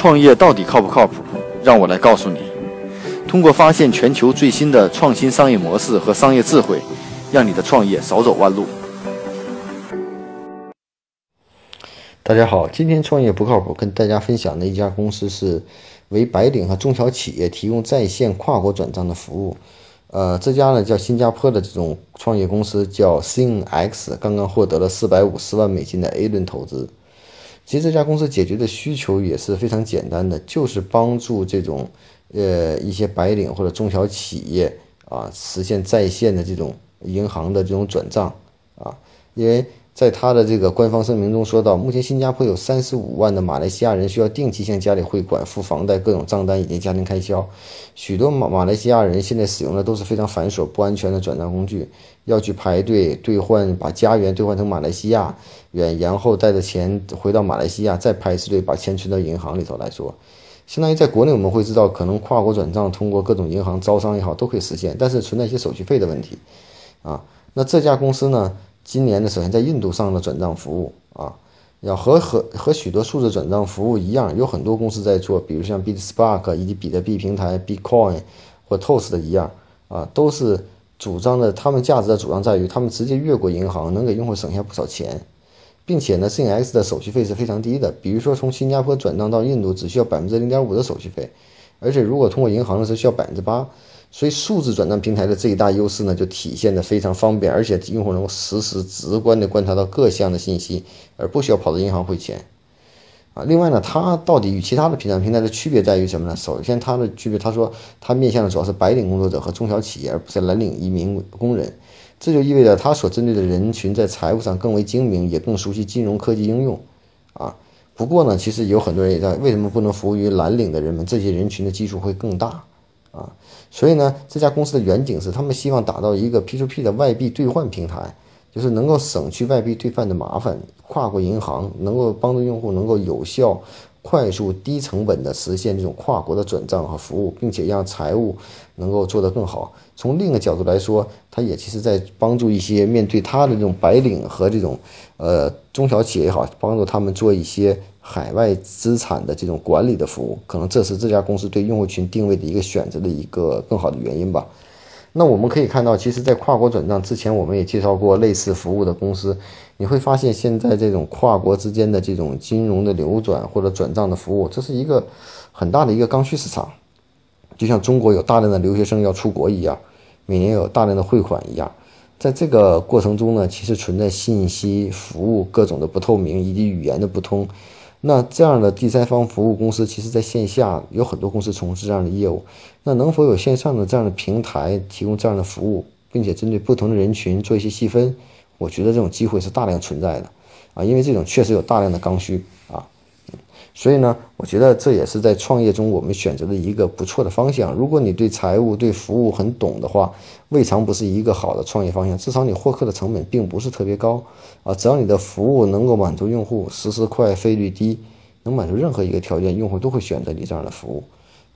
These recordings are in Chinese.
创业到底靠不靠谱？让我来告诉你。通过发现全球最新的创新商业模式和商业智慧，让你的创业少走弯路。大家好，今天创业不靠谱，跟大家分享的一家公司是为白领和中小企业提供在线跨国转账的服务。呃，这家呢叫新加坡的这种创业公司叫 SingX，刚刚获得了四百五十万美金的 A 轮投资。其实这家公司解决的需求也是非常简单的，就是帮助这种呃一些白领或者中小企业啊实现在线的这种银行的这种转账啊，因为。在他的这个官方声明中说到，目前新加坡有三十五万的马来西亚人需要定期向家里汇款、付房贷、各种账单以及家庭开销。许多马马来西亚人现在使用的都是非常繁琐、不安全的转账工具，要去排队兑换，把家园兑换成马来西亚元，然后带着钱回到马来西亚，再排次队把钱存到银行里头来说，相当于在国内我们会知道，可能跨国转账通过各种银行招商也好都可以实现，但是存在一些手续费的问题啊。那这家公司呢？今年呢，首先在印度上的转账服务啊，要和和和许多数字转账服务一样，有很多公司在做，比如像 BitSpark 以及比特币平台 Bitcoin 或 Toast 的一样啊，都是主张的，他们价值的主张在于，他们直接越过银行，能给用户省下不少钱，并且呢，CX 的手续费是非常低的，比如说从新加坡转账到印度只需要百分之零点五的手续费，而且如果通过银行呢，是需要百分之八。所以，数字转账平台的最大优势呢，就体现的非常方便，而且用户能够实时、直观的观察到各项的信息，而不需要跑到银行汇钱。啊，另外呢，它到底与其他的平台平台的区别在于什么呢？首先，它的区别，他说它面向的主要是白领工作者和中小企业，而不是蓝领移民工人。这就意味着它所针对的人群在财务上更为精明，也更熟悉金融科技应用。啊，不过呢，其实有很多人也在为什么不能服务于蓝领的人们？这些人群的基数会更大。啊，所以呢，这家公司的远景是，他们希望打造一个 P2P 的外币兑换平台，就是能够省去外币兑换的麻烦，跨过银行能够帮助用户能够有效、快速、低成本的实现这种跨国的转账和服务，并且让财务能够做得更好。从另一个角度来说，它也其实在帮助一些面对它的这种白领和这种呃中小企业也好，帮助他们做一些。海外资产的这种管理的服务，可能这是这家公司对用户群定位的一个选择的一个更好的原因吧。那我们可以看到，其实，在跨国转账之前，我们也介绍过类似服务的公司。你会发现，现在这种跨国之间的这种金融的流转或者转账的服务，这是一个很大的一个刚需市场。就像中国有大量的留学生要出国一样，每年有大量的汇款一样。在这个过程中呢，其实存在信息服务各种的不透明以及语言的不通。那这样的第三方服务公司，其实在线下有很多公司从事这样的业务。那能否有线上的这样的平台提供这样的服务，并且针对不同的人群做一些细分？我觉得这种机会是大量存在的，啊，因为这种确实有大量的刚需啊。所以呢，我觉得这也是在创业中我们选择的一个不错的方向。如果你对财务、对服务很懂的话，未尝不是一个好的创业方向。至少你获客的成本并不是特别高啊。只要你的服务能够满足用户，实时快、费率低，能满足任何一个条件，用户都会选择你这样的服务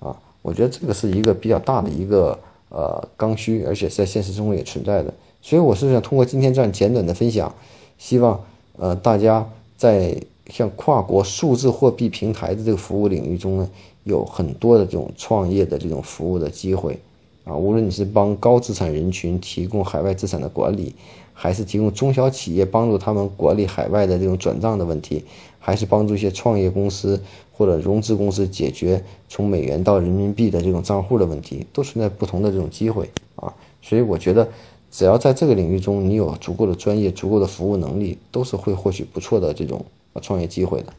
啊。我觉得这个是一个比较大的一个呃刚需，而且在现实中也存在的。所以我是想通过今天这样简短的分享，希望呃大家在。像跨国数字货币平台的这个服务领域中呢，有很多的这种创业的这种服务的机会，啊，无论你是帮高资产人群提供海外资产的管理，还是提供中小企业帮助他们管理海外的这种转账的问题，还是帮助一些创业公司或者融资公司解决从美元到人民币的这种账户的问题，都存在不同的这种机会啊。所以我觉得，只要在这个领域中你有足够的专业、足够的服务能力，都是会获取不错的这种。创业机会的。